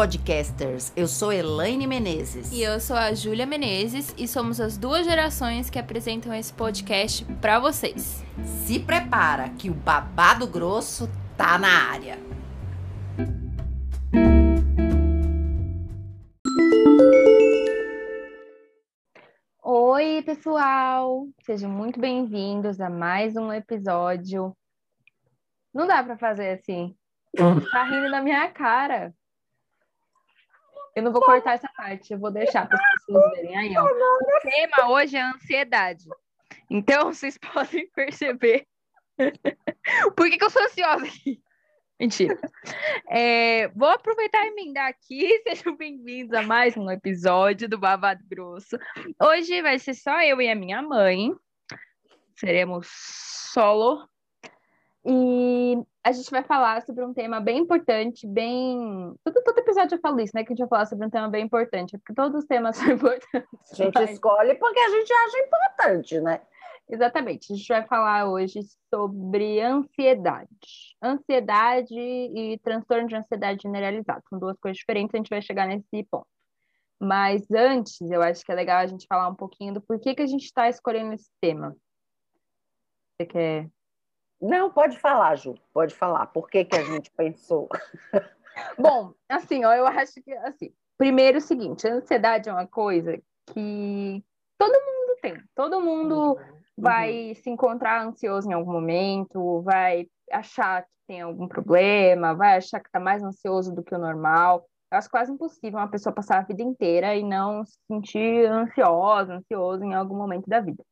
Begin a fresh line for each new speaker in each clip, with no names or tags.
podcasters! Eu sou Elaine Menezes.
E eu sou a Júlia Menezes e somos as duas gerações que apresentam esse podcast para vocês.
Se prepara que o babado grosso tá na área.
Oi, pessoal! Sejam muito bem-vindos a mais um episódio. Não dá para fazer assim. Tá rindo na minha cara. Eu não vou cortar essa parte, eu vou deixar para as pessoas verem aí, ó. O tema hoje é ansiedade. Então, vocês podem perceber por que, que eu sou ansiosa aqui. Mentira. É, vou aproveitar e emendar aqui. Sejam bem-vindos a mais um episódio do Babado Grosso. Hoje vai ser só eu e a minha mãe. Seremos solo. E a gente vai falar sobre um tema bem importante, bem. Todo, todo episódio eu falo isso, né? Que a gente vai falar sobre um tema bem importante, porque todos os temas são importantes.
A gente mas... escolhe porque a gente acha importante, né?
Exatamente. A gente vai falar hoje sobre ansiedade. Ansiedade e transtorno de ansiedade generalizado. São duas coisas diferentes, a gente vai chegar nesse ponto. Mas antes, eu acho que é legal a gente falar um pouquinho do porquê que a gente está escolhendo esse tema. Você quer
não, pode falar, Ju, pode falar. Por que, que a gente pensou?
Bom, assim, ó, eu acho que, assim, primeiro o seguinte, a ansiedade é uma coisa que todo mundo tem. Todo mundo uhum. vai uhum. se encontrar ansioso em algum momento, vai achar que tem algum problema, vai achar que está mais ansioso do que o normal. Eu acho quase impossível uma pessoa passar a vida inteira e não se sentir ansiosa, ansioso em algum momento da vida.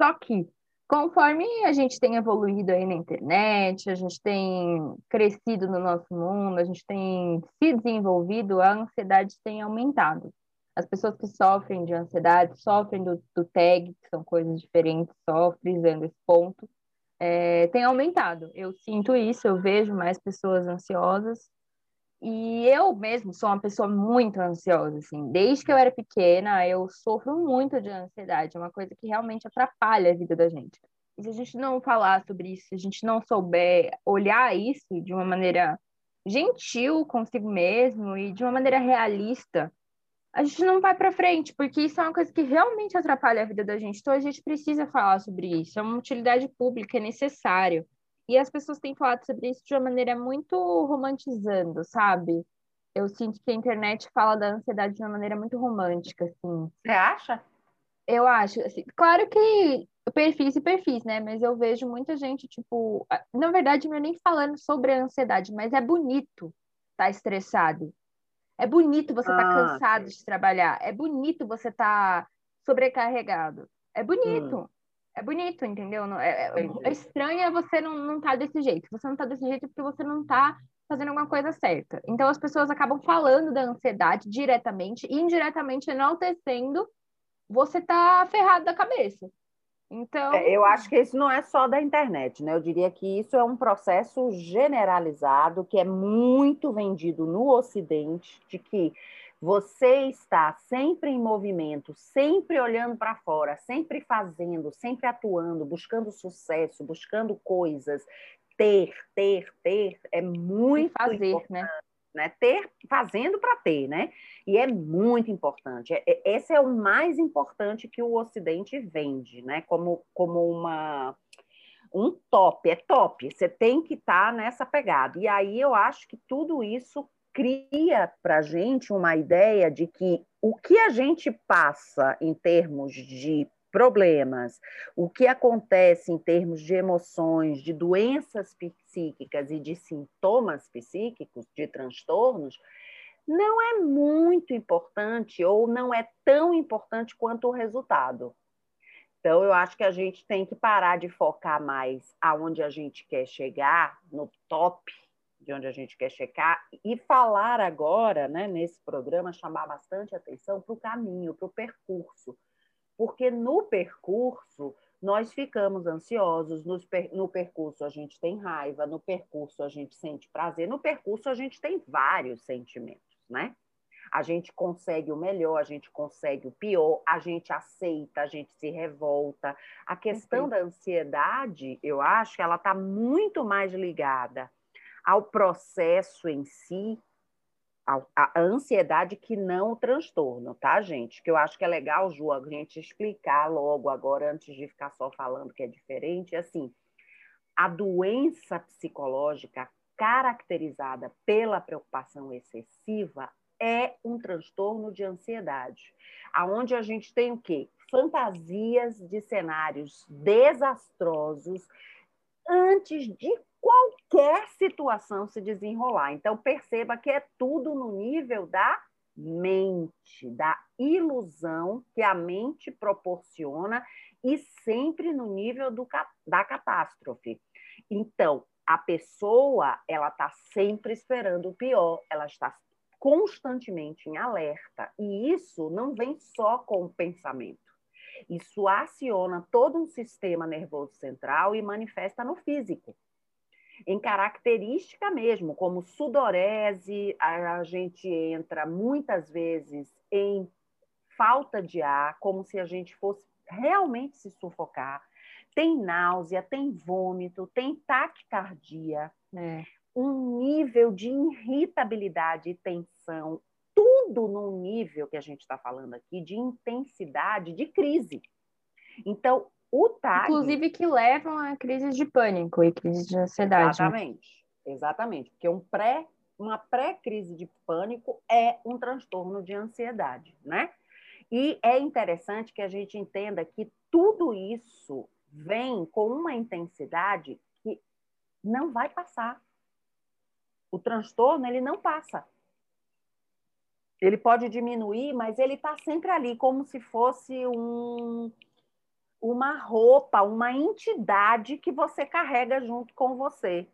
Só que Conforme a gente tem evoluído aí na internet, a gente tem crescido no nosso mundo, a gente tem se desenvolvido, a ansiedade tem aumentado. As pessoas que sofrem de ansiedade, sofrem do, do TAG, que são coisas diferentes, só frisando esse ponto, é, tem aumentado. Eu sinto isso, eu vejo mais pessoas ansiosas, e eu mesmo sou uma pessoa muito ansiosa, assim. Desde que eu era pequena, eu sofro muito de ansiedade. É uma coisa que realmente atrapalha a vida da gente. E se a gente não falar sobre isso, se a gente não souber olhar isso de uma maneira gentil consigo mesmo e de uma maneira realista, a gente não vai para frente, porque isso é uma coisa que realmente atrapalha a vida da gente. Então a gente precisa falar sobre isso. É uma utilidade pública, é necessário. E as pessoas têm falado sobre isso de uma maneira muito romantizando, sabe? Eu sinto que a internet fala da ansiedade de uma maneira muito romântica, assim.
Você acha?
Eu acho, assim, claro que perfis e perfis, né? Mas eu vejo muita gente, tipo, na verdade, não é nem falando sobre a ansiedade, mas é bonito estar tá estressado. É bonito você estar tá ah, cansado sim. de trabalhar. É bonito você estar tá sobrecarregado. É bonito. Hum. É bonito, entendeu? É, é, é estranho você não, não tá desse jeito. Você não tá desse jeito porque você não tá fazendo alguma coisa certa. Então as pessoas acabam falando da ansiedade diretamente e indiretamente enaltecendo você tá ferrado da cabeça. Então,
é, eu acho que isso não é só da internet, né? Eu diria que isso é um processo generalizado que é muito vendido no Ocidente, de que você está sempre em movimento, sempre olhando para fora, sempre fazendo, sempre atuando, buscando sucesso, buscando coisas, ter, ter, ter, é muito
fazer, né?
importante. Né? né? Ter, fazendo para ter, né? E é muito importante. É, é, esse é o mais importante que o Ocidente vende, né? Como, como uma um top, é top. Você tem que estar tá nessa pegada. E aí eu acho que tudo isso cria para a gente uma ideia de que o que a gente passa em termos de problemas, o que acontece em termos de emoções, de doenças psíquicas e de sintomas psíquicos, de transtornos, não é muito importante ou não é tão importante quanto o resultado. Então, eu acho que a gente tem que parar de focar mais aonde a gente quer chegar, no top, de onde a gente quer checar, e falar agora, né, nesse programa, chamar bastante atenção para o caminho, para o percurso. Porque no percurso nós ficamos ansiosos, no percurso a gente tem raiva, no percurso a gente sente prazer, no percurso a gente tem vários sentimentos, né? A gente consegue o melhor, a gente consegue o pior, a gente aceita, a gente se revolta. A questão da ansiedade, eu acho que ela está muito mais ligada ao processo em si a, a, ansiedade que não o transtorno, tá, gente? Que eu acho que é legal, Ju, a gente explicar logo agora, antes de ficar só falando que é diferente, assim, a doença psicológica caracterizada pela preocupação excessiva é um transtorno de ansiedade, aonde a gente tem o quê? Fantasias de cenários desastrosos antes de qualquer situação se desenrolar. Então perceba que é tudo no nível da mente, da ilusão que a mente proporciona e sempre no nível do, da catástrofe. Então, a pessoa, ela está sempre esperando o pior, ela está constantemente em alerta. E isso não vem só com o pensamento. Isso aciona todo um sistema nervoso central e manifesta no físico. Em característica mesmo, como sudorese, a gente entra muitas vezes em falta de ar, como se a gente fosse realmente se sufocar. Tem náusea, tem vômito, tem taquicardia. É um nível de irritabilidade e tensão, tudo num nível que a gente está falando aqui de intensidade de crise. Então, o TAG.
Inclusive que levam a crises de pânico e crises de ansiedade.
Exatamente, exatamente. Porque um pré, uma pré-crise de pânico é um transtorno de ansiedade, né? E é interessante que a gente entenda que tudo isso vem com uma intensidade que não vai passar o transtorno ele não passa. Ele pode diminuir, mas ele está sempre ali, como se fosse um, uma roupa, uma entidade que você carrega junto com você.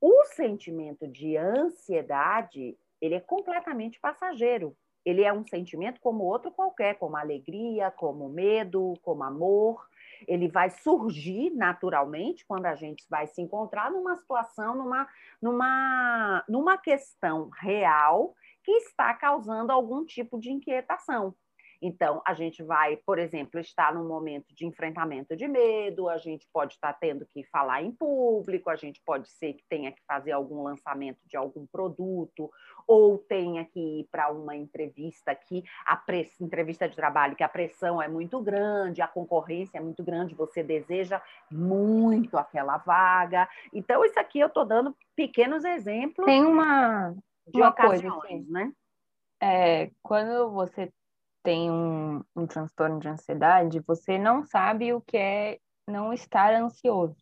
O sentimento de ansiedade, ele é completamente passageiro. Ele é um sentimento como outro qualquer, como alegria, como medo, como amor ele vai surgir naturalmente quando a gente vai se encontrar numa situação, numa, numa, numa questão real que está causando algum tipo de inquietação. Então, a gente vai, por exemplo, estar num momento de enfrentamento de medo, a gente pode estar tendo que falar em público, a gente pode ser que tenha que fazer algum lançamento de algum produto, ou tenha que ir para uma entrevista que a press... entrevista de trabalho que a pressão é muito grande, a concorrência é muito grande, você deseja muito aquela vaga. Então, isso aqui eu estou dando pequenos exemplos.
Tem uma, de uma ocasiões, coisa, assim, né? É, quando você tem um, um transtorno de ansiedade, você não sabe o que é não estar ansioso.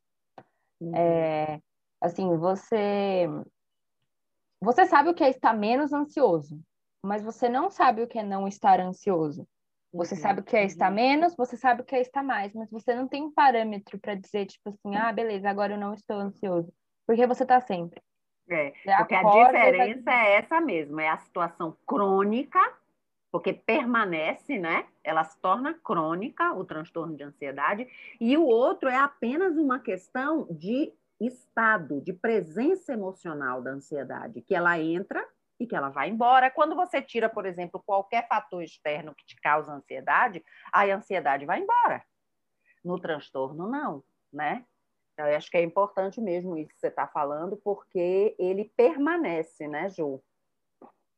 Uhum. É, assim, você você sabe o que é estar menos ansioso, mas você não sabe o que é não estar ansioso. Você uhum. sabe o que é estar uhum. menos, você sabe o que é estar mais, mas você não tem um parâmetro para dizer, tipo assim, ah, beleza, agora eu não estou ansioso. Porque você está sempre.
É, porque a diferença é essa mesmo, é a situação crônica porque permanece, né? Ela se torna crônica, o transtorno de ansiedade, e o outro é apenas uma questão de estado, de presença emocional da ansiedade, que ela entra e que ela vai embora. Quando você tira, por exemplo, qualquer fator externo que te causa ansiedade, a ansiedade vai embora. No transtorno, não, né? Eu acho que é importante mesmo isso que você está falando, porque ele permanece, né, Ju?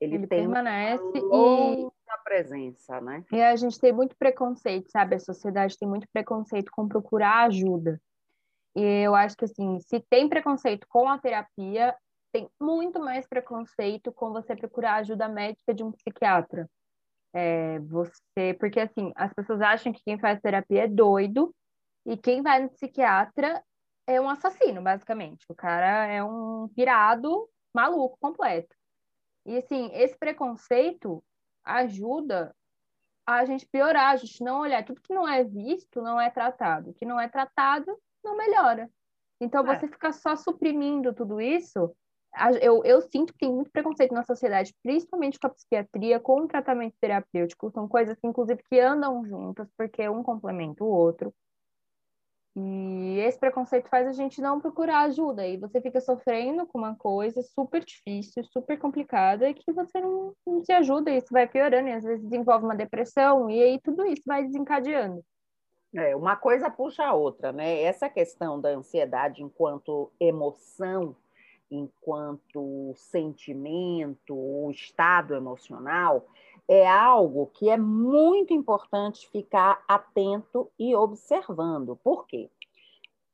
Ele, ele permanece e
a presença, né?
E a gente tem muito preconceito, sabe? A sociedade tem muito preconceito com procurar ajuda. E eu acho que, assim, se tem preconceito com a terapia, tem muito mais preconceito com você procurar ajuda médica de um psiquiatra. É, você, porque, assim, as pessoas acham que quem faz terapia é doido e quem vai no psiquiatra é um assassino, basicamente. O cara é um pirado maluco completo. E, assim, esse preconceito ajuda a gente piorar, a gente não olhar. Tudo que não é visto não é tratado. O que não é tratado não melhora. Então, é. você ficar só suprimindo tudo isso, eu, eu sinto que tem muito preconceito na sociedade, principalmente com a psiquiatria, com o tratamento terapêutico. São coisas, que, inclusive, que andam juntas, porque um complementa o outro. E esse preconceito faz a gente não procurar ajuda. E você fica sofrendo com uma coisa super difícil, super complicada, e que você não, não se ajuda, e isso vai piorando, e às vezes desenvolve uma depressão, e aí tudo isso vai desencadeando.
É, uma coisa puxa a outra, né? Essa questão da ansiedade enquanto emoção, enquanto sentimento ou estado emocional, é algo que é muito importante ficar atento e observando. Por quê?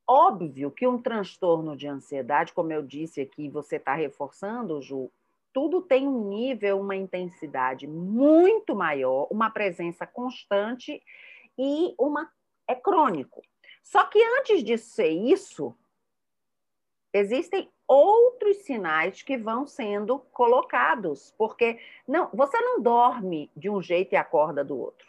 Óbvio que um transtorno de ansiedade, como eu disse aqui, você está reforçando, Ju, tudo tem um nível, uma intensidade muito maior, uma presença constante e uma é crônico. Só que antes de ser isso, existem outros sinais que vão sendo colocados, porque não, você não dorme de um jeito e acorda do outro.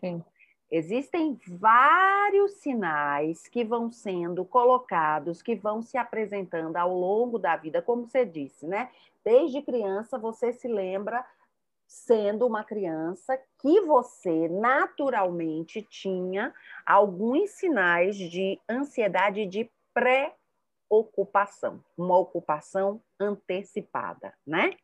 Sim.
Existem vários sinais que vão sendo colocados, que vão se apresentando ao longo da vida, como você disse, né? Desde criança você se lembra sendo uma criança que você naturalmente tinha alguns sinais de ansiedade de pré ocupação, uma ocupação antecipada, né?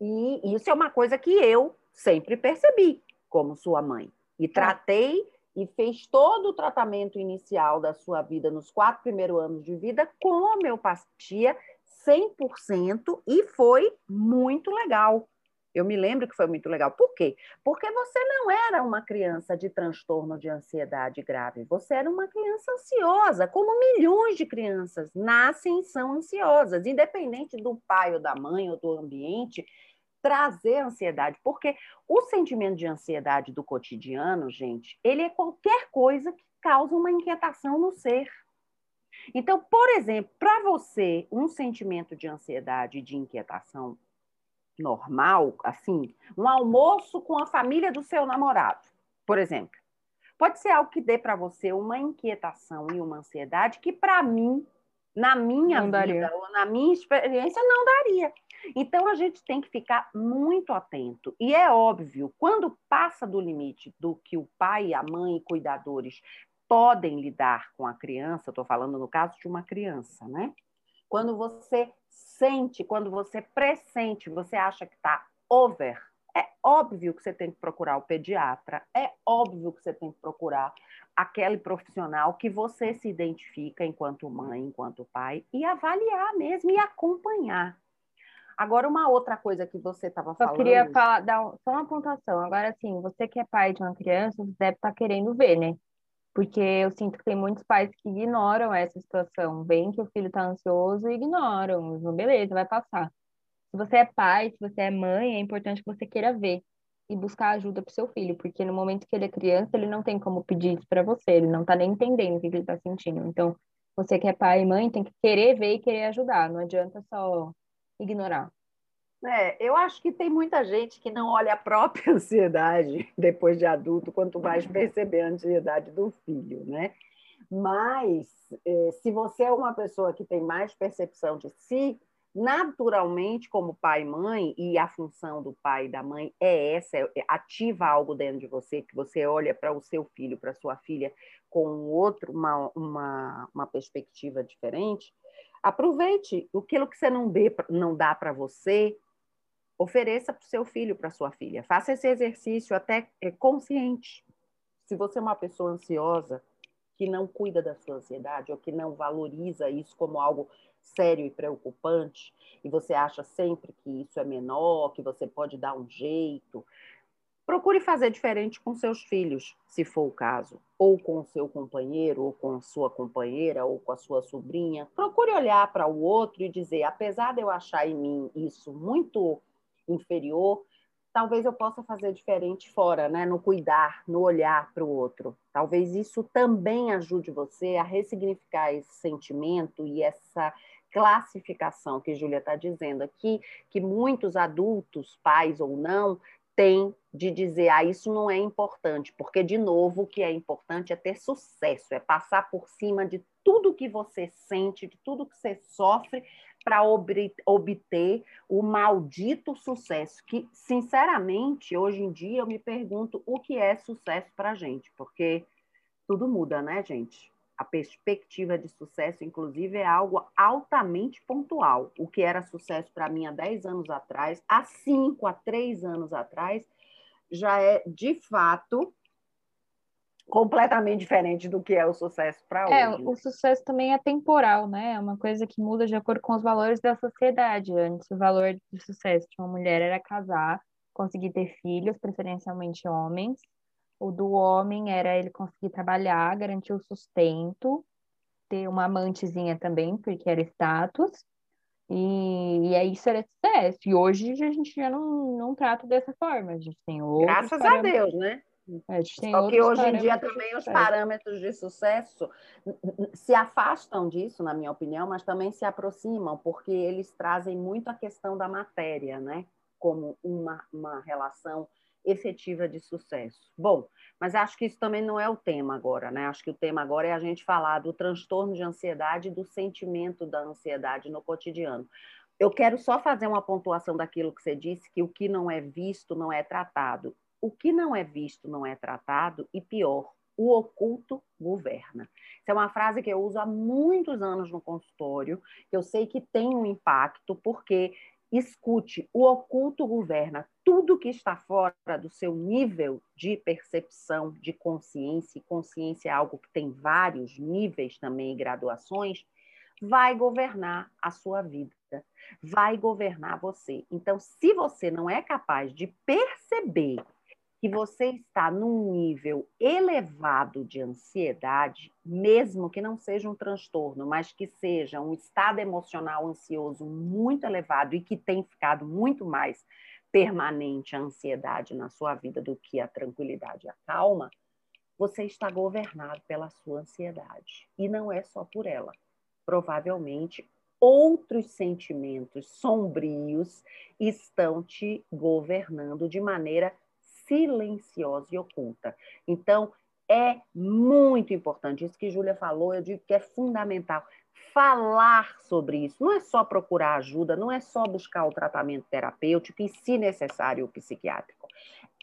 E isso é uma coisa que eu sempre percebi como sua mãe. E tá. tratei e fez todo o tratamento inicial da sua vida nos quatro primeiros anos de vida com homeopatia 100% e foi muito legal. Eu me lembro que foi muito legal. Por quê? Porque você não era uma criança de transtorno de ansiedade grave. Você era uma criança ansiosa, como milhões de crianças nascem e são ansiosas, independente do pai ou da mãe ou do ambiente trazer ansiedade, porque o sentimento de ansiedade do cotidiano, gente, ele é qualquer coisa que causa uma inquietação no ser. Então, por exemplo, para você, um sentimento de ansiedade e de inquietação normal, assim, um almoço com a família do seu namorado, por exemplo, pode ser algo que dê para você uma inquietação e uma ansiedade que para mim, na minha não vida daria. ou na minha experiência, não daria. Então a gente tem que ficar muito atento. E é óbvio, quando passa do limite do que o pai, a mãe e cuidadores podem lidar com a criança, estou falando no caso de uma criança, né? Quando você sente, quando você pressente, você acha que está over, é óbvio que você tem que procurar o pediatra, é óbvio que você tem que procurar aquele profissional que você se identifica enquanto mãe, enquanto pai, e avaliar mesmo e acompanhar. Agora, uma outra coisa que você estava falando.
Eu queria falar, dar só uma pontuação. Agora, sim, você que é pai de uma criança, você deve estar tá querendo ver, né? Porque eu sinto que tem muitos pais que ignoram essa situação. Vem que o filho está ansioso e ignoram. Beleza, vai passar. Se você é pai, se você é mãe, é importante que você queira ver e buscar ajuda para seu filho, porque no momento que ele é criança, ele não tem como pedir isso para você, ele não está nem entendendo o que ele está sentindo. Então, você que é pai e mãe tem que querer ver e querer ajudar, não adianta só ignorar.
É, eu acho que tem muita gente que não olha a própria ansiedade depois de adulto, quanto mais perceber a ansiedade do filho, né? Mas é, se você é uma pessoa que tem mais percepção de si, naturalmente, como pai e mãe, e a função do pai e da mãe é essa, é, ativa algo dentro de você, que você olha para o seu filho, para sua filha, com outro, uma, uma, uma perspectiva diferente, aproveite aquilo que você não, dê, não dá para você, Ofereça para o seu filho, para sua filha. Faça esse exercício até é, consciente. Se você é uma pessoa ansiosa, que não cuida da sua ansiedade ou que não valoriza isso como algo sério e preocupante, e você acha sempre que isso é menor, que você pode dar um jeito, procure fazer diferente com seus filhos, se for o caso, ou com o seu companheiro, ou com a sua companheira, ou com a sua sobrinha. Procure olhar para o outro e dizer, apesar de eu achar em mim isso muito inferior, talvez eu possa fazer diferente fora, né? No cuidar, no olhar para o outro. Talvez isso também ajude você a ressignificar esse sentimento e essa classificação que Júlia está dizendo aqui, que muitos adultos, pais ou não, têm de dizer, ah, isso não é importante, porque, de novo, o que é importante é ter sucesso, é passar por cima de tudo que você sente, de tudo que você sofre, para obter o maldito sucesso, que, sinceramente, hoje em dia eu me pergunto o que é sucesso para a gente, porque tudo muda, né, gente? A perspectiva de sucesso, inclusive, é algo altamente pontual. O que era sucesso para mim há 10 anos atrás, há 5, há 3 anos atrás, já é, de fato, completamente diferente do que é o sucesso para
É,
hoje.
o sucesso também é temporal, né? É uma coisa que muda de acordo com os valores da sociedade. Antes, o valor de sucesso de uma mulher era casar, conseguir ter filhos, preferencialmente homens. O do homem era ele conseguir trabalhar, garantir o sustento, ter uma amantezinha também, porque era status. E, e aí isso era sucesso. E hoje a gente já não, não trata dessa forma. A gente tem outros
Graças a. Deus, né?
É,
Só que hoje em dia também os parâmetros de sucesso se afastam disso, na minha opinião, mas também se aproximam, porque eles trazem muito a questão da matéria, né? Como uma, uma relação efetiva de sucesso. Bom, mas acho que isso também não é o tema agora, né? Acho que o tema agora é a gente falar do transtorno de ansiedade e do sentimento da ansiedade no cotidiano. Eu quero só fazer uma pontuação daquilo que você disse, que o que não é visto não é tratado. O que não é visto não é tratado, e pior, o oculto governa. Essa é uma frase que eu uso há muitos anos no consultório, que eu sei que tem um impacto, porque, escute, o oculto governa. Tudo que está fora do seu nível de percepção, de consciência, e consciência é algo que tem vários níveis também e graduações, vai governar a sua vida, vai governar você. Então, se você não é capaz de perceber que você está num nível elevado de ansiedade, mesmo que não seja um transtorno, mas que seja um estado emocional ansioso muito elevado e que tem ficado muito mais permanente a ansiedade na sua vida do que a tranquilidade e a calma, você está governado pela sua ansiedade. E não é só por ela. Provavelmente outros sentimentos sombrios estão te governando de maneira silenciosa e oculta. Então, é muito importante. Isso que Júlia falou, eu digo que é fundamental. Falar sobre isso. Não é só procurar ajuda, não é só buscar o tratamento terapêutico e, se necessário, o psiquiátrico.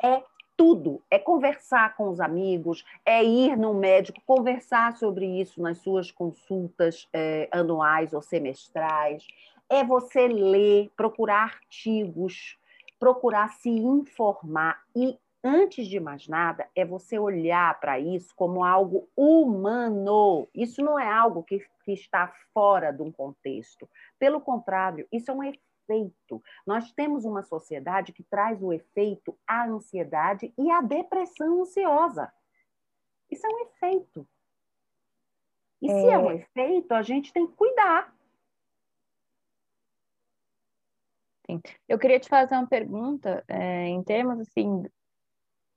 É tudo. É conversar com os amigos, é ir no médico, conversar sobre isso nas suas consultas eh, anuais ou semestrais. É você ler, procurar artigos, procurar se informar e, antes de mais nada, é você olhar para isso como algo humano. Isso não é algo que, que está fora de um contexto. Pelo contrário, isso é um efeito. Nós temos uma sociedade que traz o efeito à ansiedade e à depressão ansiosa. Isso é um efeito. E se é um efeito, a gente tem que cuidar.
Sim. Eu queria te fazer uma pergunta, é, em termos assim,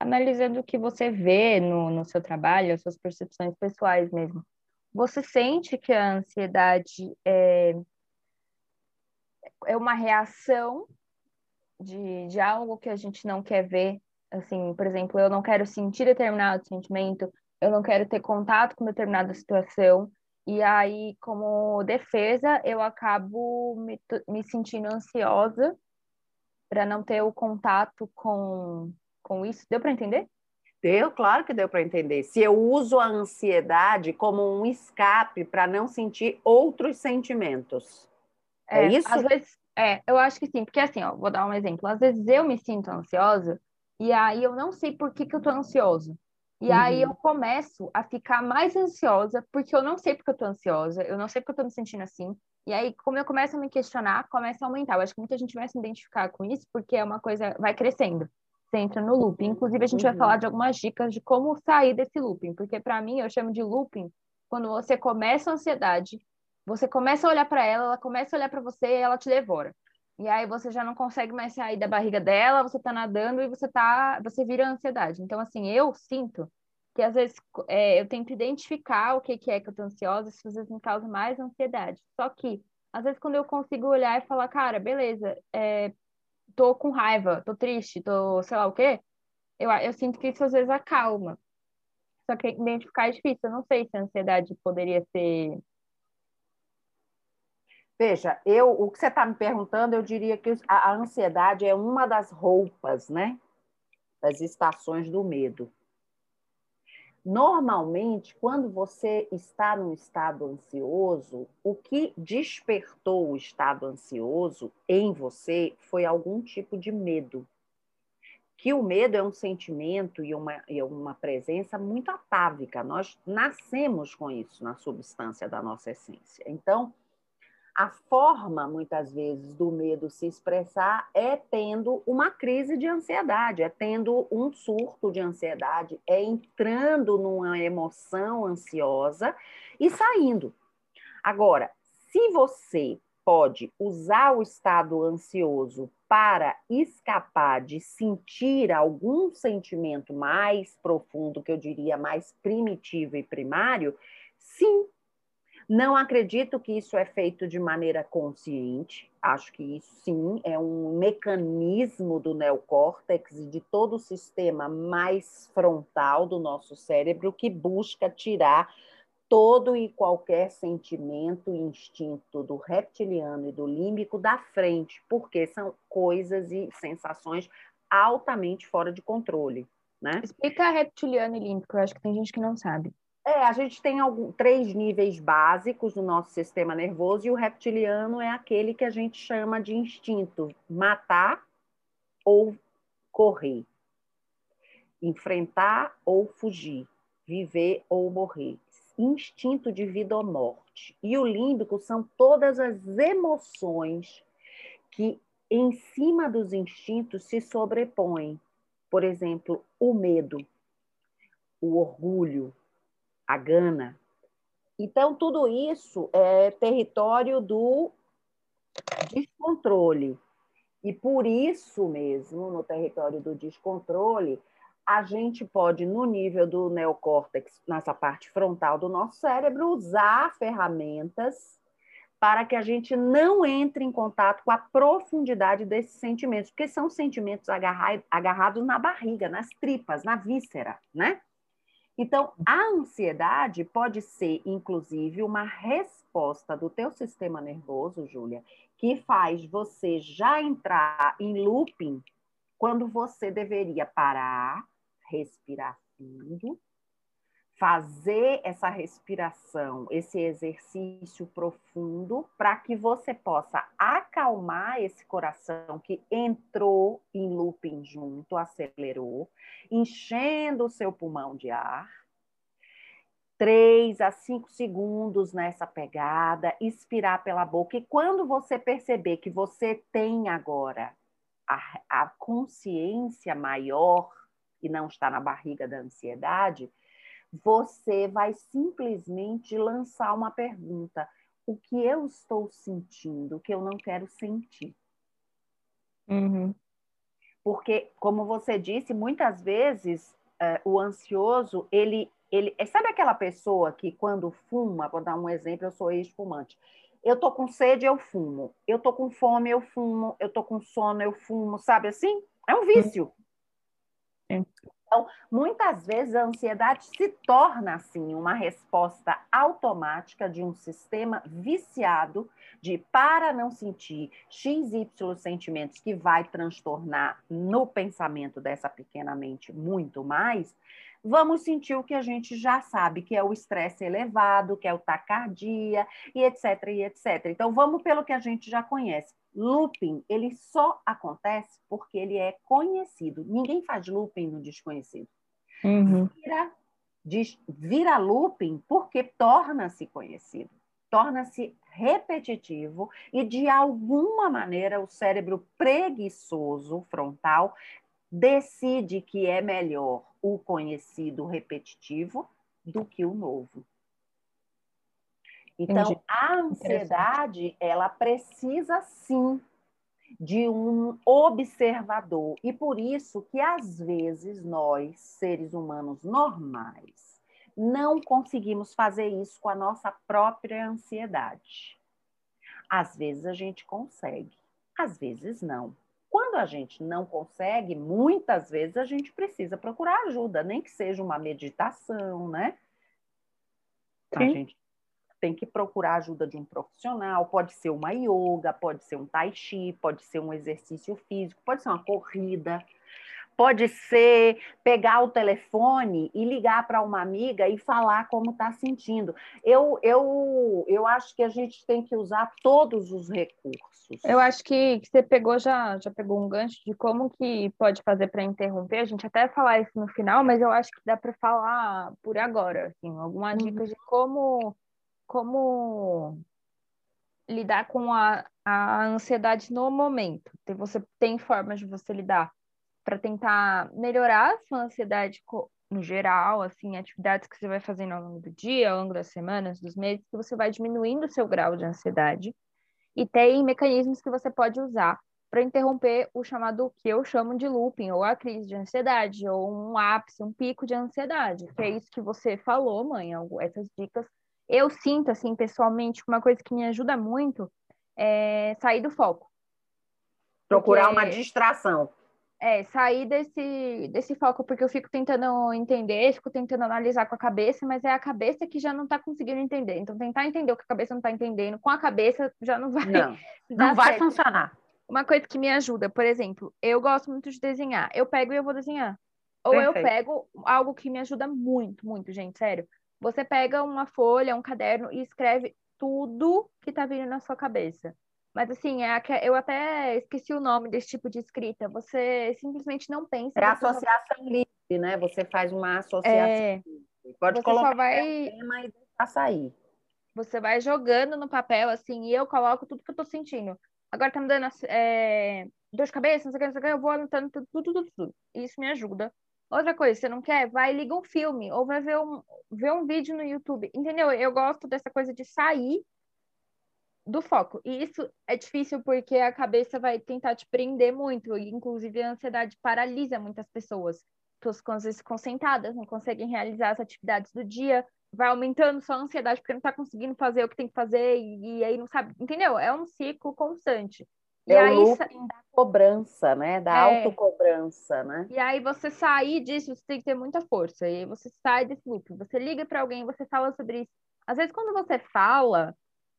analisando o que você vê no, no seu trabalho, as suas percepções pessoais mesmo. Você sente que a ansiedade é, é uma reação de, de algo que a gente não quer ver? Assim, por exemplo, eu não quero sentir determinado sentimento, eu não quero ter contato com determinada situação, e aí, como defesa, eu acabo me, me sentindo ansiosa para não ter o contato com, com isso. Deu para entender?
Deu, claro que deu para entender. Se eu uso a ansiedade como um escape para não sentir outros sentimentos. É, é, isso?
Às vezes, é, eu acho que sim, porque assim, ó, vou dar um exemplo. Às vezes eu me sinto ansiosa e aí eu não sei por que, que eu tô ansioso. E uhum. aí eu começo a ficar mais ansiosa, porque eu não sei porque eu tô ansiosa, eu não sei porque eu tô me sentindo assim. E aí, como eu começo a me questionar, começa a aumentar. Eu acho que muita gente vai se identificar com isso, porque é uma coisa, vai crescendo. Você entra no looping. Inclusive, a gente uhum. vai falar de algumas dicas de como sair desse looping, porque para mim, eu chamo de looping quando você começa a ansiedade, você começa a olhar para ela, ela começa a olhar para você e ela te devora. E aí você já não consegue mais sair da barriga dela, você tá nadando e você tá, você vira ansiedade. Então assim, eu sinto que às vezes é, eu tento identificar o que, que é que eu tô ansiosa, isso às vezes me causa mais ansiedade. Só que às vezes quando eu consigo olhar e falar, cara, beleza, é, tô com raiva, tô triste, tô sei lá o quê, eu, eu sinto que isso às vezes acalma. Só que identificar é difícil. Eu não sei se a ansiedade poderia ser
Veja, eu, o que você está me perguntando, eu diria que a, ansiedade é uma das roupas, né? Das estações do medo. Normalmente, quando você está num estado ansioso, o que despertou o estado ansioso em você foi algum tipo de medo que o medo é um sentimento e uma, e uma presença muito atávica. Nós nascemos com isso na substância da nossa essência. Então, a forma, muitas vezes, do medo se expressar é tendo uma crise de ansiedade, é tendo um surto de ansiedade, é entrando numa emoção ansiosa e saindo. Agora, se você pode usar o estado ansioso para escapar de sentir algum sentimento mais profundo, que eu diria mais primitivo e primário, sim. Não acredito que isso é feito de maneira consciente. Acho que isso sim é um mecanismo do neocórtex e de todo o sistema mais frontal do nosso cérebro que busca tirar todo e qualquer sentimento e instinto do reptiliano e do límbico da frente, porque são coisas e sensações altamente fora de controle. Né?
Explica reptiliano e límbico, eu acho que tem gente que não sabe.
É, a gente tem algum, três níveis básicos no nosso sistema nervoso e o reptiliano é aquele que a gente chama de instinto, matar ou correr, enfrentar ou fugir, viver ou morrer instinto de vida ou morte. E o límbico são todas as emoções que, em cima dos instintos, se sobrepõem. Por exemplo, o medo, o orgulho, a gana. Então, tudo isso é território do descontrole. E por isso mesmo, no território do descontrole, a gente pode, no nível do neocórtex, nessa parte frontal do nosso cérebro, usar ferramentas para que a gente não entre em contato com a profundidade desses sentimentos, porque são sentimentos agarrados na barriga, nas tripas, na víscera, né? Então, a ansiedade pode ser, inclusive, uma resposta do teu sistema nervoso, Júlia, que faz você já entrar em looping quando você deveria parar, respirar fundo, fazer essa respiração, esse exercício profundo, para que você possa acalmar esse coração que entrou em looping junto, acelerou, enchendo o seu pulmão de ar. Três a cinco segundos nessa pegada, expirar pela boca. E quando você perceber que você tem agora a, a consciência maior e não está na barriga da ansiedade, você vai simplesmente lançar uma pergunta: o que eu estou sentindo, o que eu não quero sentir?
Uhum.
Porque, como você disse, muitas vezes uh, o ansioso, ele, ele. Sabe aquela pessoa que, quando fuma, vou dar um exemplo, eu sou ex-fumante. Eu tô com sede, eu fumo. Eu tô com fome, eu fumo. Eu tô com sono, eu fumo. Sabe assim? É um vício. Então, muitas vezes a ansiedade se torna assim uma resposta automática de um sistema viciado de para não sentir XY sentimentos que vai transtornar no pensamento dessa pequena mente muito mais, vamos sentir o que a gente já sabe, que é o estresse elevado, que é o tacardia e etc e etc. Então vamos pelo que a gente já conhece. Looping, ele só acontece porque ele é conhecido. Ninguém faz looping no desconhecido.
Uhum.
Vira, diz, vira looping porque torna-se conhecido, torna-se repetitivo e, de alguma maneira, o cérebro preguiçoso frontal decide que é melhor o conhecido repetitivo do que o novo. Então, Entendi. a ansiedade, ela precisa sim de um observador. E por isso que às vezes nós, seres humanos normais, não conseguimos fazer isso com a nossa própria ansiedade. Às vezes a gente consegue, às vezes não. Quando a gente não consegue, muitas vezes a gente precisa procurar ajuda, nem que seja uma meditação, né? Sim. A gente tem que procurar ajuda de um profissional, pode ser uma yoga, pode ser um tai chi, pode ser um exercício físico, pode ser uma corrida, pode ser pegar o telefone e ligar para uma amiga e falar como está sentindo. Eu, eu, eu acho que a gente tem que usar todos os recursos.
Eu acho que, que você pegou já, já pegou um gancho de como que pode fazer para interromper. A gente até falar isso no final, mas eu acho que dá para falar por agora, assim, algumas uhum. dicas de como como lidar com a, a ansiedade no momento. Você tem formas de você lidar para tentar melhorar a sua ansiedade no geral, assim, atividades que você vai fazendo ao longo do dia, ao longo das semanas, dos meses, que você vai diminuindo o seu grau de ansiedade. E tem mecanismos que você pode usar para interromper o chamado que eu chamo de looping, ou a crise de ansiedade, ou um ápice, um pico de ansiedade, que é isso que você falou, mãe, essas dicas. Eu sinto, assim, pessoalmente, uma coisa que me ajuda muito é sair do foco.
Procurar Porque... uma distração.
É, sair desse, desse foco, porque eu fico tentando entender, fico tentando analisar com a cabeça, mas é a cabeça que já não está conseguindo entender. Então, tentar entender o que a cabeça não está entendendo, com a cabeça já não vai.
Não, não vai certo. funcionar.
Uma coisa que me ajuda, por exemplo, eu gosto muito de desenhar. Eu pego e eu vou desenhar. Ou Perfeito. eu pego algo que me ajuda muito, muito, gente, sério. Você pega uma folha, um caderno e escreve tudo que está vindo na sua cabeça. Mas assim, é, eu até esqueci o nome desse tipo de escrita. Você simplesmente não pensa.
É associação só... livre, né? Você faz uma associação é... livre. Pode você colocar só vai... tema e deixar sair.
Você vai jogando no papel, assim, e eu coloco tudo que eu tô sentindo. Agora tá me dando é... dor de cabeça, não sei o que, não sei o que, eu vou anotando tudo, tudo, tudo, tudo. Isso me ajuda. Outra coisa, você não quer? Vai, liga um filme, ou vai ver um, ver um vídeo no YouTube. Entendeu? Eu gosto dessa coisa de sair do foco. E isso é difícil porque a cabeça vai tentar te prender muito, e inclusive a ansiedade paralisa muitas pessoas. Pessoas ficam às vezes concentradas, não conseguem realizar as atividades do dia, vai aumentando sua ansiedade porque não está conseguindo fazer o que tem que fazer e, e, aí não sabe, entendeu? É um ciclo constante.
E é aí, o looping da cobrança, né? Da é, autocobrança, né?
E aí você sair disso, você tem que ter muita força. E aí você sai desse loop, você liga para alguém, você fala sobre isso. Às vezes quando você fala,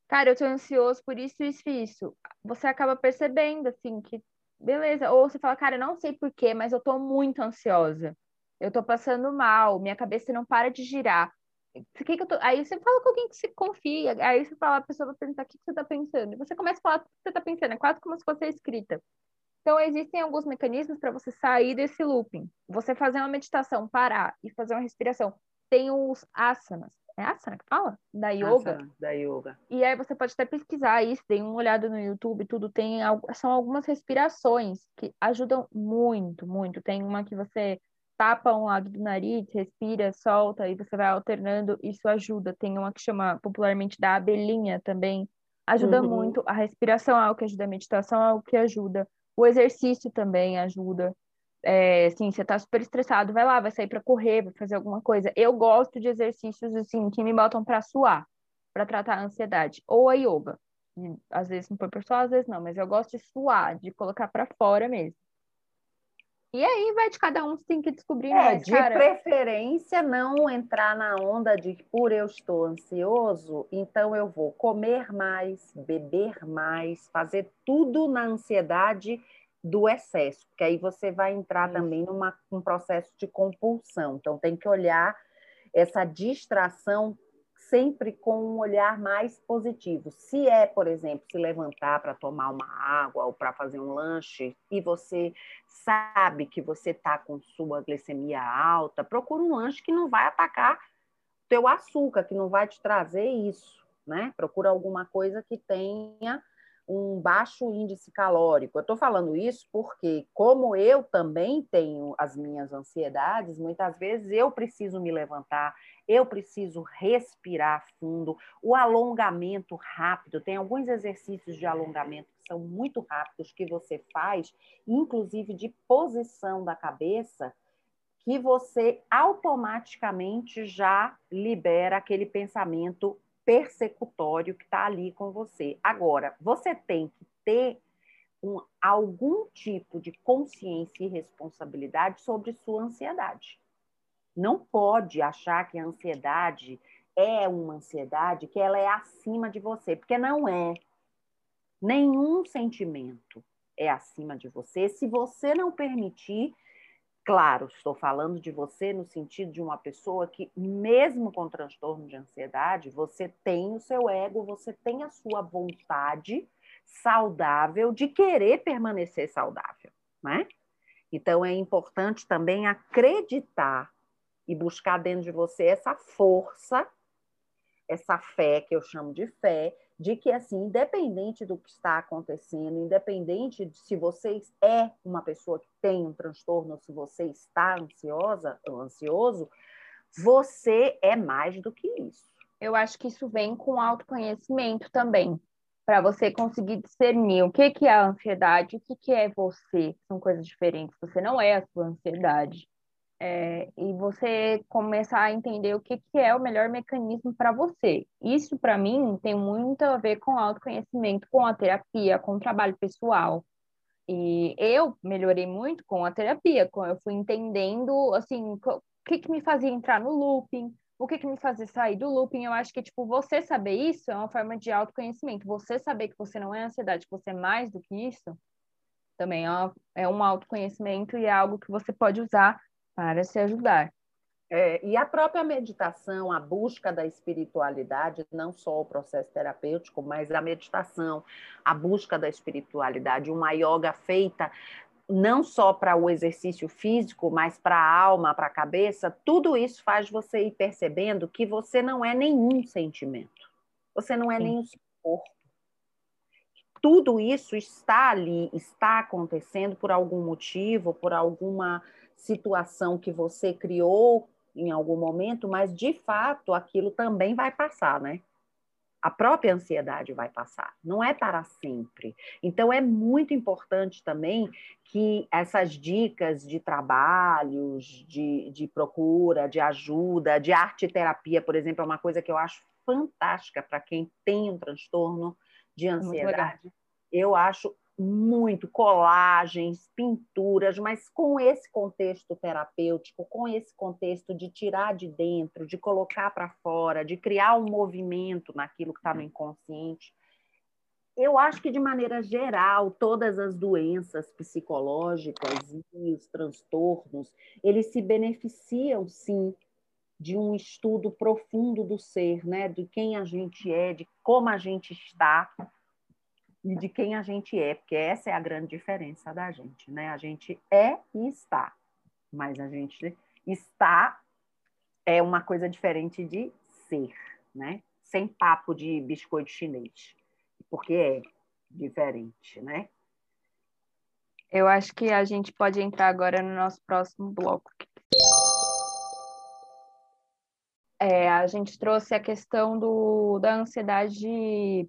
cara, eu tô ansioso por isso, isso e isso. Você acaba percebendo, assim, que beleza. Ou você fala, cara, eu não sei porquê, mas eu tô muito ansiosa. Eu tô passando mal, minha cabeça não para de girar. Que que eu tô... Aí você fala com alguém que se confia, aí você fala, a pessoa vai perguntar o que você tá pensando. E você começa a falar o que você tá pensando, é quase como se fosse escrita. Então, existem alguns mecanismos para você sair desse looping. Você fazer uma meditação, parar e fazer uma respiração. Tem os asanas. É asana que fala? Da yoga. Asana,
da yoga.
E aí você pode até pesquisar isso, tem uma olhada no YouTube, tudo tem são algumas respirações que ajudam muito, muito. Tem uma que você tapa um lado do nariz, respira, solta e você vai alternando, isso ajuda. Tem uma que chama popularmente da abelhinha também, ajuda uhum. muito. A respiração é o que ajuda, a meditação é o que ajuda. O exercício também ajuda é, assim, você tá super estressado, vai lá, vai sair para correr, vai fazer alguma coisa. Eu gosto de exercícios assim que me botam para suar, para tratar a ansiedade, ou a yoga. Às vezes não põe por suar, às vezes não, mas eu gosto de suar, de colocar para fora mesmo. E aí vai de cada um, você tem que descobrir. É,
de cara... preferência não entrar na onda de por eu estou ansioso, então eu vou comer mais, beber mais, fazer tudo na ansiedade do excesso, porque aí você vai entrar também num um processo de compulsão. Então, tem que olhar essa distração sempre com um olhar mais positivo. Se é, por exemplo, se levantar para tomar uma água ou para fazer um lanche e você sabe que você está com sua glicemia alta, procura um lanche que não vai atacar teu açúcar, que não vai te trazer isso, né? Procura alguma coisa que tenha um baixo índice calórico. Eu estou falando isso porque, como eu também tenho as minhas ansiedades, muitas vezes eu preciso me levantar, eu preciso respirar fundo, o alongamento rápido. Tem alguns exercícios de alongamento que são muito rápidos que você faz, inclusive de posição da cabeça, que você automaticamente já libera aquele pensamento persecutório que está ali com você. Agora, você tem que ter um, algum tipo de consciência e responsabilidade sobre sua ansiedade. Não pode achar que a ansiedade é uma ansiedade, que ela é acima de você, porque não é. Nenhum sentimento é acima de você se você não permitir Claro, estou falando de você no sentido de uma pessoa que, mesmo com transtorno de ansiedade, você tem o seu ego, você tem a sua vontade saudável de querer permanecer saudável, né? Então é importante também acreditar e buscar dentro de você essa força, essa fé que eu chamo de fé, de que assim, independente do que está acontecendo, independente de se você é uma pessoa que tem um transtorno, se você está ansiosa ou ansioso, você é mais do que isso.
Eu acho que isso vem com autoconhecimento também, para você conseguir discernir o que, que é a ansiedade, o que, que é você. São coisas diferentes. Você não é a sua ansiedade é, e você começar a entender o que, que é o melhor mecanismo para você. Isso, para mim, tem muito a ver com autoconhecimento, com a terapia, com o trabalho pessoal. E eu melhorei muito com a terapia, eu fui entendendo, assim, o que, que me fazia entrar no looping, o que, que me fazia sair do looping. Eu acho que, tipo, você saber isso é uma forma de autoconhecimento. Você saber que você não é ansiedade, que você é mais do que isso, também é, é um autoconhecimento e é algo que você pode usar para se ajudar.
É, e a própria meditação, a busca da espiritualidade, não só o processo terapêutico, mas a meditação, a busca da espiritualidade, uma yoga feita não só para o exercício físico, mas para a alma, para a cabeça, tudo isso faz você ir percebendo que você não é nenhum sentimento, você não é Sim. nem o seu corpo. Tudo isso está ali, está acontecendo por algum motivo, por alguma situação que você criou em algum momento, mas de fato aquilo também vai passar, né? A própria ansiedade vai passar, não é para sempre. Então é muito importante também que essas dicas de trabalhos, de, de procura, de ajuda, de arte terapia, por exemplo, é uma coisa que eu acho fantástica para quem tem um transtorno de ansiedade. Eu acho muito colagens, pinturas, mas com esse contexto terapêutico, com esse contexto de tirar de dentro, de colocar para fora, de criar um movimento naquilo que está no inconsciente. Eu acho que, de maneira geral, todas as doenças psicológicas e os transtornos, eles se beneficiam, sim, de um estudo profundo do ser, né? de quem a gente é, de como a gente está, e de quem a gente é, porque essa é a grande diferença da gente, né? A gente é e está, mas a gente está é uma coisa diferente de ser, né? Sem papo de biscoito chinês, porque é diferente, né?
Eu acho que a gente pode entrar agora no nosso próximo bloco. É, a gente trouxe a questão do, da ansiedade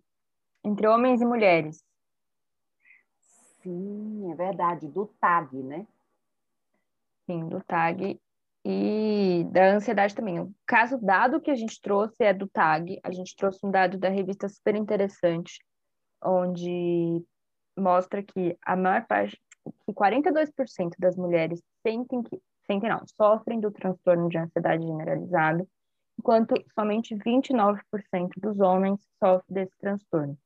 entre homens e mulheres.
Sim, é verdade, do TAG, né?
Sim, do TAG e da ansiedade também. O caso dado que a gente trouxe é do TAG. A gente trouxe um dado da revista super interessante, onde mostra que a maior parte, que 42% das mulheres sentem que sentem não, sofrem do transtorno de ansiedade generalizado, enquanto somente 29% dos homens sofrem desse transtorno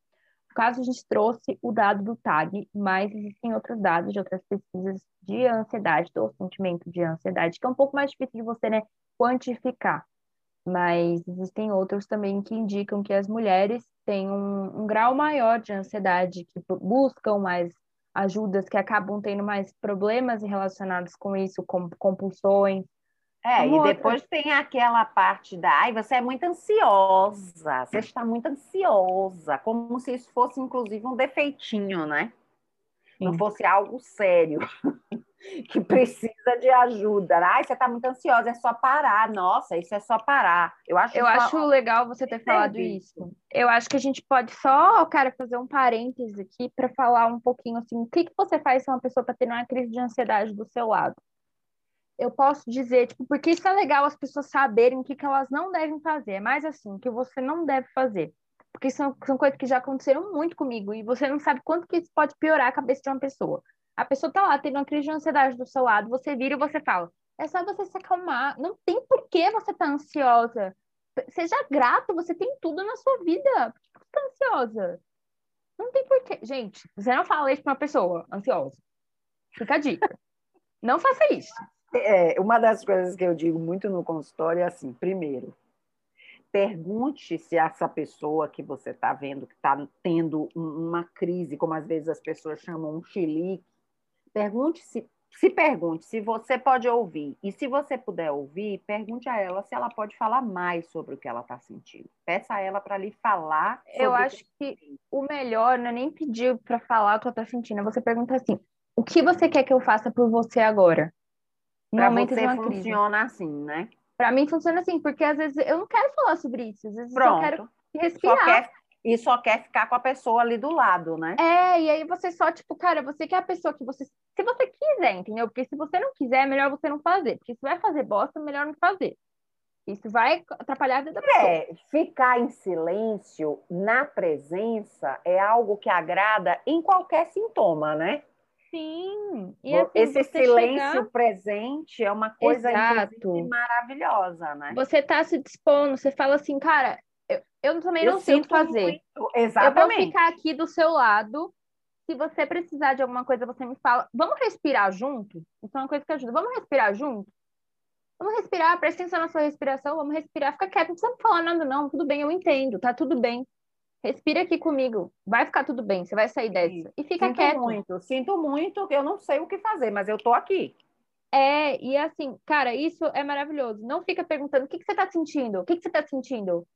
caso, a gente trouxe o dado do TAG, mas existem outros dados de outras pesquisas de ansiedade, do sentimento de ansiedade, que é um pouco mais difícil de você né, quantificar. Mas existem outros também que indicam que as mulheres têm um, um grau maior de ansiedade, que buscam mais ajudas, que acabam tendo mais problemas relacionados com isso, como compulsões,
é, e depois outra. tem aquela parte da, ai, você é muito ansiosa, você está muito ansiosa, como se isso fosse, inclusive, um defeitinho, né? Sim. Não fosse algo sério, que precisa de ajuda. Ai, você está muito ansiosa, é só parar. Nossa, isso é só parar.
Eu acho, Eu só... acho legal você ter falado isso. Eu acho que a gente pode só, cara, fazer um parêntese aqui para falar um pouquinho assim, o que, que você faz se uma pessoa está tendo uma crise de ansiedade do seu lado? Eu posso dizer, tipo, porque isso é legal as pessoas saberem o que, que elas não devem fazer, é mais assim, o que você não deve fazer. Porque são, são coisas que já aconteceram muito comigo e você não sabe quanto que isso pode piorar a cabeça de uma pessoa. A pessoa tá lá, tendo uma crise de ansiedade do seu lado, você vira e você fala, é só você se acalmar, não tem por que você tá ansiosa. Seja grato, você tem tudo na sua vida. Por que você tá ansiosa? Não tem porquê. Gente, você não fala isso pra uma pessoa ansiosa. Fica a dica. Não faça isso.
É, uma das coisas que eu digo muito no consultório é assim: primeiro, pergunte se essa pessoa que você está vendo que está tendo uma crise, como às vezes as pessoas chamam um chilique, pergunte se se pergunte se você pode ouvir. E se você puder ouvir, pergunte a ela se ela pode falar mais sobre o que ela está sentindo. Peça a ela para lhe falar.
Eu acho que, que o melhor não é nem pedir para falar o que ela está sentindo. Você pergunta assim: o que você quer que eu faça por você agora?
Pra momento você funciona crise. assim, né?
Para mim funciona assim, porque às vezes eu não quero falar sobre isso. Às vezes Pronto. eu quero respirar.
Só quer e só quer ficar com a pessoa ali do lado, né?
É, e aí você só, tipo, cara, você quer a pessoa que você. Se você quiser, entendeu? Porque se você não quiser, é melhor você não fazer. Porque se vai fazer bosta, é melhor não fazer. Isso vai atrapalhar a vida da pessoa.
É, ficar em silêncio na presença é algo que agrada em qualquer sintoma, né?
Sim.
E assim, Esse silêncio chegar... presente é uma coisa maravilhosa, né?
Você tá se dispondo, você fala assim, cara, eu, eu também eu não sei o que fazer.
Muito. Exatamente.
Eu vou ficar aqui do seu lado. Se você precisar de alguma coisa, você me fala. Vamos respirar junto? Isso é uma coisa que ajuda. Vamos respirar junto? Vamos respirar, presta atenção na sua respiração, vamos respirar, fica quieto, não precisa falar nada, não. Tudo bem, eu entendo, tá tudo bem. Respira aqui comigo, vai ficar tudo bem, você vai sair dessa. E fica
sinto
quieto.
Sinto muito, sinto muito, eu não sei o que fazer, mas eu tô aqui.
É, e assim, cara, isso é maravilhoso. Não fica perguntando o que, que você tá sentindo, o que, que você tá sentindo.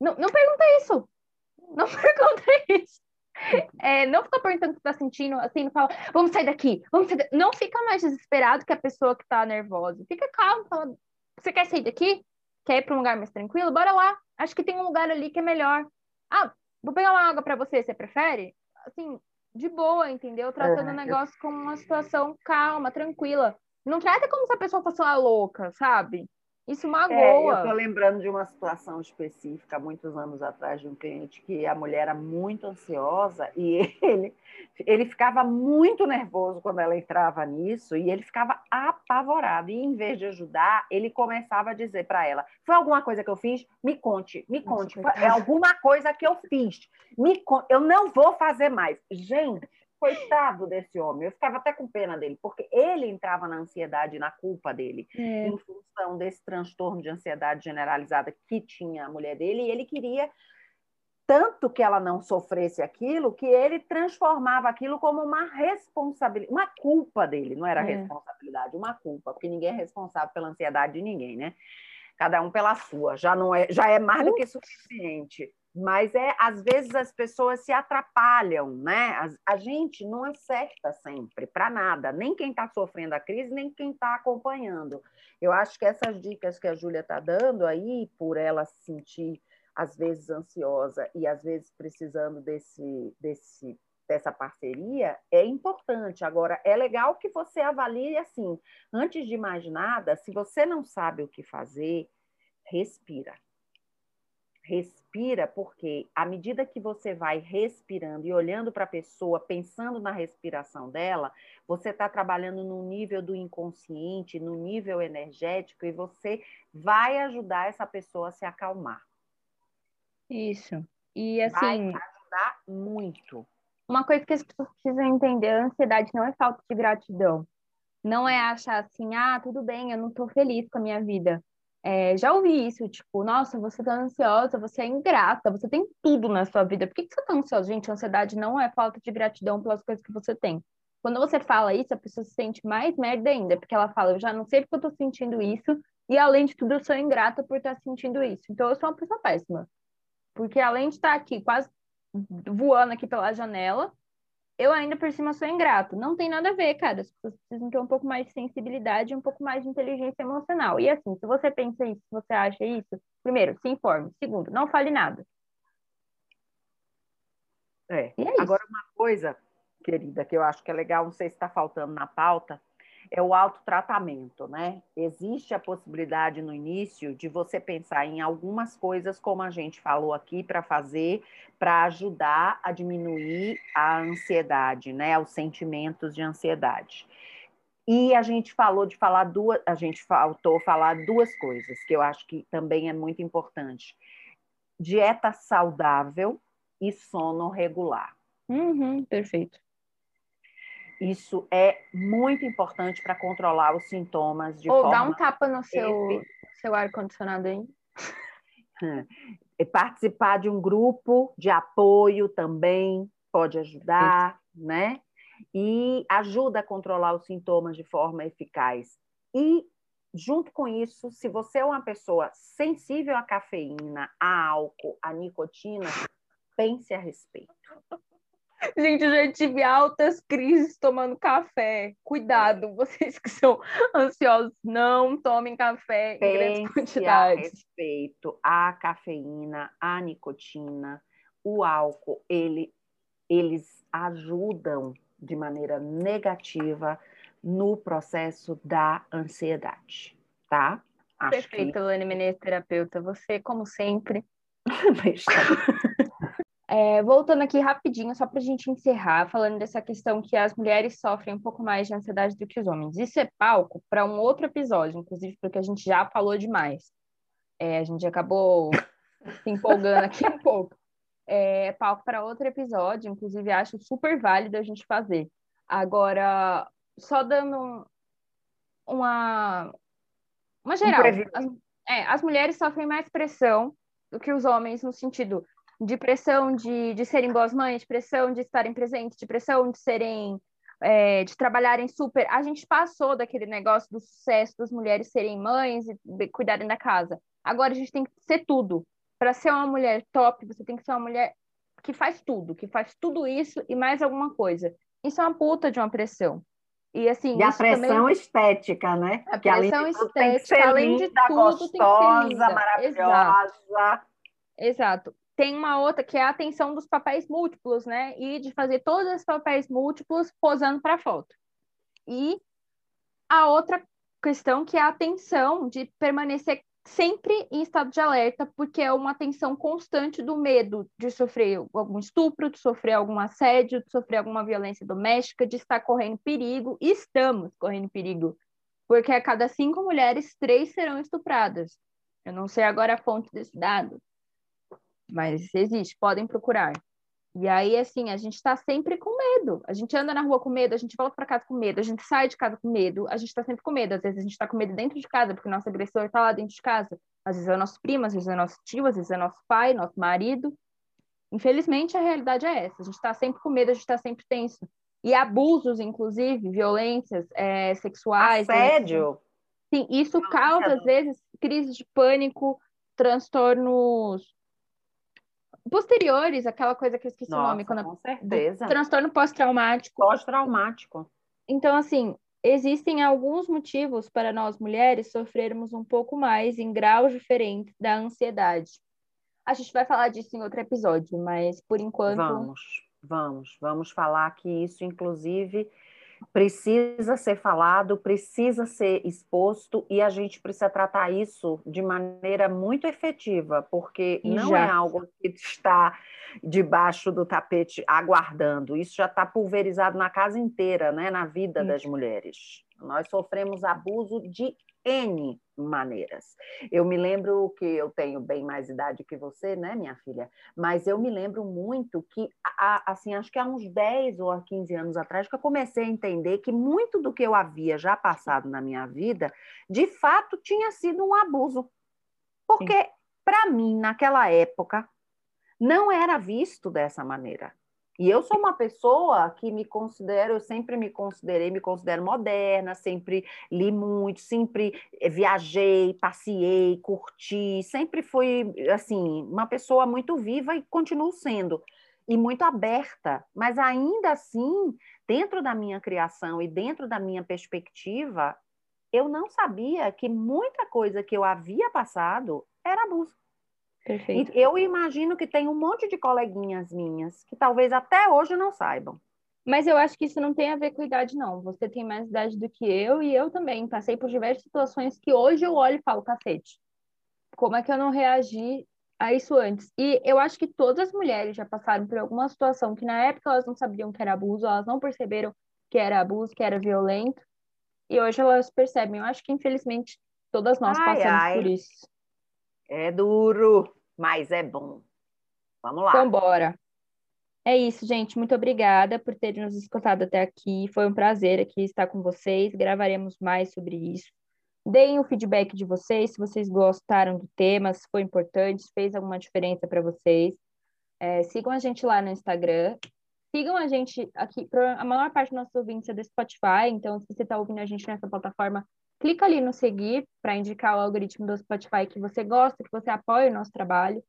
Não, não pergunta isso. Não pergunta isso. É, não fica perguntando o que tá sentindo, assim, não fala, vamos sair daqui, vamos sair daqui. Não fica mais desesperado que a pessoa que tá nervosa. Fica calmo, fala, você quer sair daqui? Quer ir para um lugar mais tranquilo? Bora lá. Acho que tem um lugar ali que é melhor. Ah, vou pegar uma água para você, você prefere? Assim, de boa, entendeu? Tratando é, o negócio eu... como uma situação calma, tranquila. Não trata como se a pessoa fosse uma louca, sabe? Isso magoa. É,
eu estou lembrando de uma situação específica, muitos anos atrás, de um cliente que a mulher era muito ansiosa e ele, ele ficava muito nervoso quando ela entrava nisso e ele ficava apavorado. E em vez de ajudar, ele começava a dizer para ela: Foi alguma coisa que eu fiz? Me conte, me conte. Nossa, é alguma coisa que eu fiz. Me conte. Eu não vou fazer mais. Gente, coitado desse homem, eu ficava até com pena dele, porque ele entrava na ansiedade, na culpa dele, é. em função desse transtorno de ansiedade generalizada que tinha a mulher dele, e ele queria tanto que ela não sofresse aquilo, que ele transformava aquilo como uma responsabilidade, uma culpa dele, não era é. responsabilidade, uma culpa, porque ninguém é responsável pela ansiedade de ninguém, né? Cada um pela sua, já não é, já é mais do que suficiente mas é às vezes as pessoas se atrapalham, né? A, a gente não acerta sempre para nada, nem quem está sofrendo a crise, nem quem está acompanhando. Eu acho que essas dicas que a Júlia está dando aí, por ela se sentir às vezes ansiosa e às vezes precisando desse, desse dessa parceria é importante. Agora, é legal que você avalie assim, antes de mais nada, se você não sabe o que fazer, respira respira, porque à medida que você vai respirando e olhando para a pessoa, pensando na respiração dela, você está trabalhando no nível do inconsciente, no nível energético, e você vai ajudar essa pessoa a se acalmar.
Isso. E assim.
Vai ajudar muito.
Uma coisa que as pessoas precisam entender: a ansiedade não é falta de gratidão. Não é achar assim, ah, tudo bem, eu não estou feliz com a minha vida. É, já ouvi isso, tipo, nossa, você tá ansiosa, você é ingrata, você tem tudo na sua vida. Por que, que você tá ansiosa? Gente, ansiedade não é falta de gratidão pelas coisas que você tem. Quando você fala isso, a pessoa se sente mais merda ainda, porque ela fala, eu já não sei porque eu tô sentindo isso, e além de tudo, eu sou ingrata por estar sentindo isso. Então, eu sou uma pessoa péssima. Porque além de estar aqui quase voando aqui pela janela, eu ainda por cima sou ingrato. Não tem nada a ver, cara. As pessoas precisam ter um pouco mais de sensibilidade e um pouco mais de inteligência emocional. E assim, se você pensa isso, se você acha isso, primeiro, se informe. Segundo, não fale nada.
É. é Agora, uma coisa, querida, que eu acho que é legal, não sei se está faltando na pauta, é o autotratamento, né? Existe a possibilidade no início de você pensar em algumas coisas, como a gente falou aqui, para fazer, para ajudar a diminuir a ansiedade, né? Os sentimentos de ansiedade. E a gente falou de falar duas, a gente faltou falar duas coisas que eu acho que também é muito importante: dieta saudável e sono regular.
Uhum, perfeito.
Isso é muito importante para controlar os sintomas de
Ou
forma...
dá um tapa no seu, seu ar-condicionado aí.
É, participar de um grupo de apoio também pode ajudar, né? E ajuda a controlar os sintomas de forma eficaz. E, junto com isso, se você é uma pessoa sensível à cafeína, a álcool, à nicotina, pense a respeito.
Gente, eu já tive altas crises tomando café. Cuidado, vocês que são ansiosos, não tomem café em grandes
Pense a
quantidades.
respeito à cafeína, à nicotina, o álcool, ele, eles ajudam de maneira negativa no processo da ansiedade, tá? Acho
Perfeito, Lani Menezes, terapeuta. Você, como sempre. É, voltando aqui rapidinho, só para a gente encerrar, falando dessa questão que as mulheres sofrem um pouco mais de ansiedade do que os homens. Isso é palco para um outro episódio, inclusive porque a gente já falou demais. É, a gente acabou se empolgando aqui um pouco. É palco para outro episódio, inclusive acho super válido a gente fazer. Agora, só dando um- uma, uma geral. As, é, as mulheres sofrem mais pressão do que os homens no sentido de pressão de, de serem boas mães, de pressão de estarem presentes, de pressão de serem é, de trabalharem super. A gente passou daquele negócio do sucesso das mulheres serem mães e cuidarem da casa. Agora a gente tem que ser tudo. Para ser uma mulher top, você tem que ser uma mulher que faz tudo, que faz tudo isso e mais alguma coisa. Isso é uma puta de uma pressão. E assim,
E a
isso também-
pressão estética, né?
A
que além
pressão
que
estética, além de tudo, tem que ser
gostosa,
linda.
maravilhosa.
Exato. Tem uma outra que é a atenção dos papéis múltiplos, né? E de fazer todos esses papéis múltiplos posando para foto. E a outra questão que é a atenção de permanecer sempre em estado de alerta, porque é uma atenção constante do medo de sofrer algum estupro, de sofrer algum assédio, de sofrer alguma violência doméstica, de estar correndo perigo. Estamos correndo perigo, porque a cada cinco mulheres, três serão estupradas. Eu não sei agora a fonte desse dado, mas existe, podem procurar. E aí, assim, a gente está sempre com medo. A gente anda na rua com medo, a gente volta para casa com medo, a gente sai de casa com medo, a gente está sempre com medo. Às vezes a gente está com medo dentro de casa, porque o nosso agressor está lá dentro de casa. Às vezes é o nosso primo, às vezes é nosso tio, às vezes é nosso pai, nosso marido. Infelizmente, a realidade é essa. A gente está sempre com medo, a gente está sempre tenso. E abusos, inclusive, violências é, sexuais.
Assédio.
Sim, isso causa, às vezes, crises de pânico, transtornos posteriores, aquela coisa que eu esqueci o nome,
Nossa,
quando
com certeza.
transtorno pós-traumático.
Pós-traumático.
Então, assim, existem alguns motivos para nós mulheres sofrermos um pouco mais em graus diferentes da ansiedade. A gente vai falar disso em outro episódio, mas por enquanto.
Vamos, vamos, vamos falar que isso, inclusive, precisa ser falado, precisa ser exposto e a gente precisa tratar isso de maneira muito efetiva, porque
E
não
já.
é algo que está debaixo do tapete aguardando, isso já está pulverizado na casa inteira, né, na vida das mulheres. Nós sofremos abuso de N maneiras. Eu me lembro que eu tenho bem mais idade que você, né, minha filha? Mas eu me lembro muito que, assim, acho que há uns 10 ou há 15 anos atrás, que eu comecei a entender que muito do que eu havia já passado na minha vida, de fato, tinha sido um abuso. Porque, para mim, naquela época, não era visto dessa maneira. E eu sou uma pessoa que me considero, eu sempre me considerei, me considero moderna, sempre li muito, sempre eh, viajei, passeei, curti, sempre fui, assim, uma pessoa muito viva e continuo sendo, e muito aberta. Mas ainda assim, dentro da minha criação e dentro da minha perspectiva, eu não sabia que muita coisa que eu havia passado era abuso.
Perfeito.
E eu imagino que tem um monte de coleguinhas minhas que talvez até hoje não saibam.
Mas eu acho que isso não tem a ver com idade, não. Você tem mais idade do que eu e eu também. Passei por diversas situações que hoje eu olho e falo, cacete, como é que eu não reagi a isso antes? E eu acho que todas as mulheres já passaram por alguma situação que na época elas não sabiam que era abuso, elas não perceberam que era abuso, que era violento. E hoje elas percebem. Eu acho que, infelizmente, todas nós
Ai,
passamos
ai.
por isso.
É duro, mas é bom. Vamos lá.
Então, bora. É isso, gente. Muito obrigada por terem nos escutado até aqui. Foi um prazer aqui estar com vocês. Gravaremos mais sobre isso. Deem o feedback de vocês, se vocês gostaram do tema, se foi importante, se fez alguma diferença para vocês. É, sigam a gente lá no Instagram. Sigam a gente aqui. A maior parte dos nossos ouvintes é do Spotify, então se você está ouvindo a gente nessa plataforma, clica ali no seguir para indicar o algoritmo do Spotify que você gosta, que você apoia o nosso trabalho.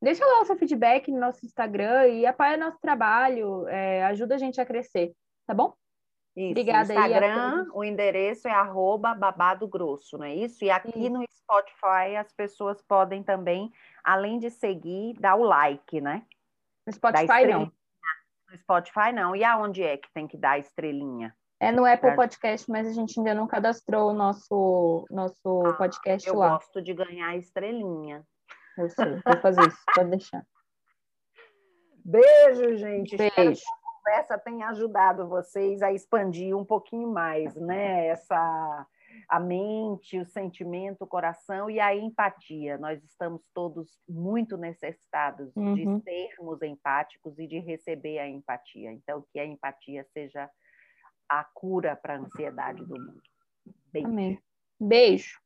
Deixa lá o seu feedback no nosso Instagram e apoia nosso trabalho, é, ajuda a gente a crescer, tá bom?
Isso, Obrigada o Instagram, o endereço é arroba babado grosso, não é isso? E aqui no Spotify as pessoas podem também, além de seguir, dar o like, né?
No Spotify não.
No Spotify não. E aonde é que tem que dar a estrelinha?
É no Apple Podcast, mas a gente ainda não cadastrou o nosso, nosso ah, podcast
eu
lá.
Eu gosto de ganhar estrelinha.
Eu sei, vou fazer isso, pode deixar.
Beijo, gente. Beijo. Espero que a conversa tenha ajudado vocês a expandir um pouquinho mais, né? Essa a mente, o sentimento, o coração e a empatia. Nós estamos todos muito necessitados uhum. de sermos empáticos e de receber a empatia. Então, que a empatia seja a cura para a ansiedade do mundo.
Beijo. Amém. Beijo.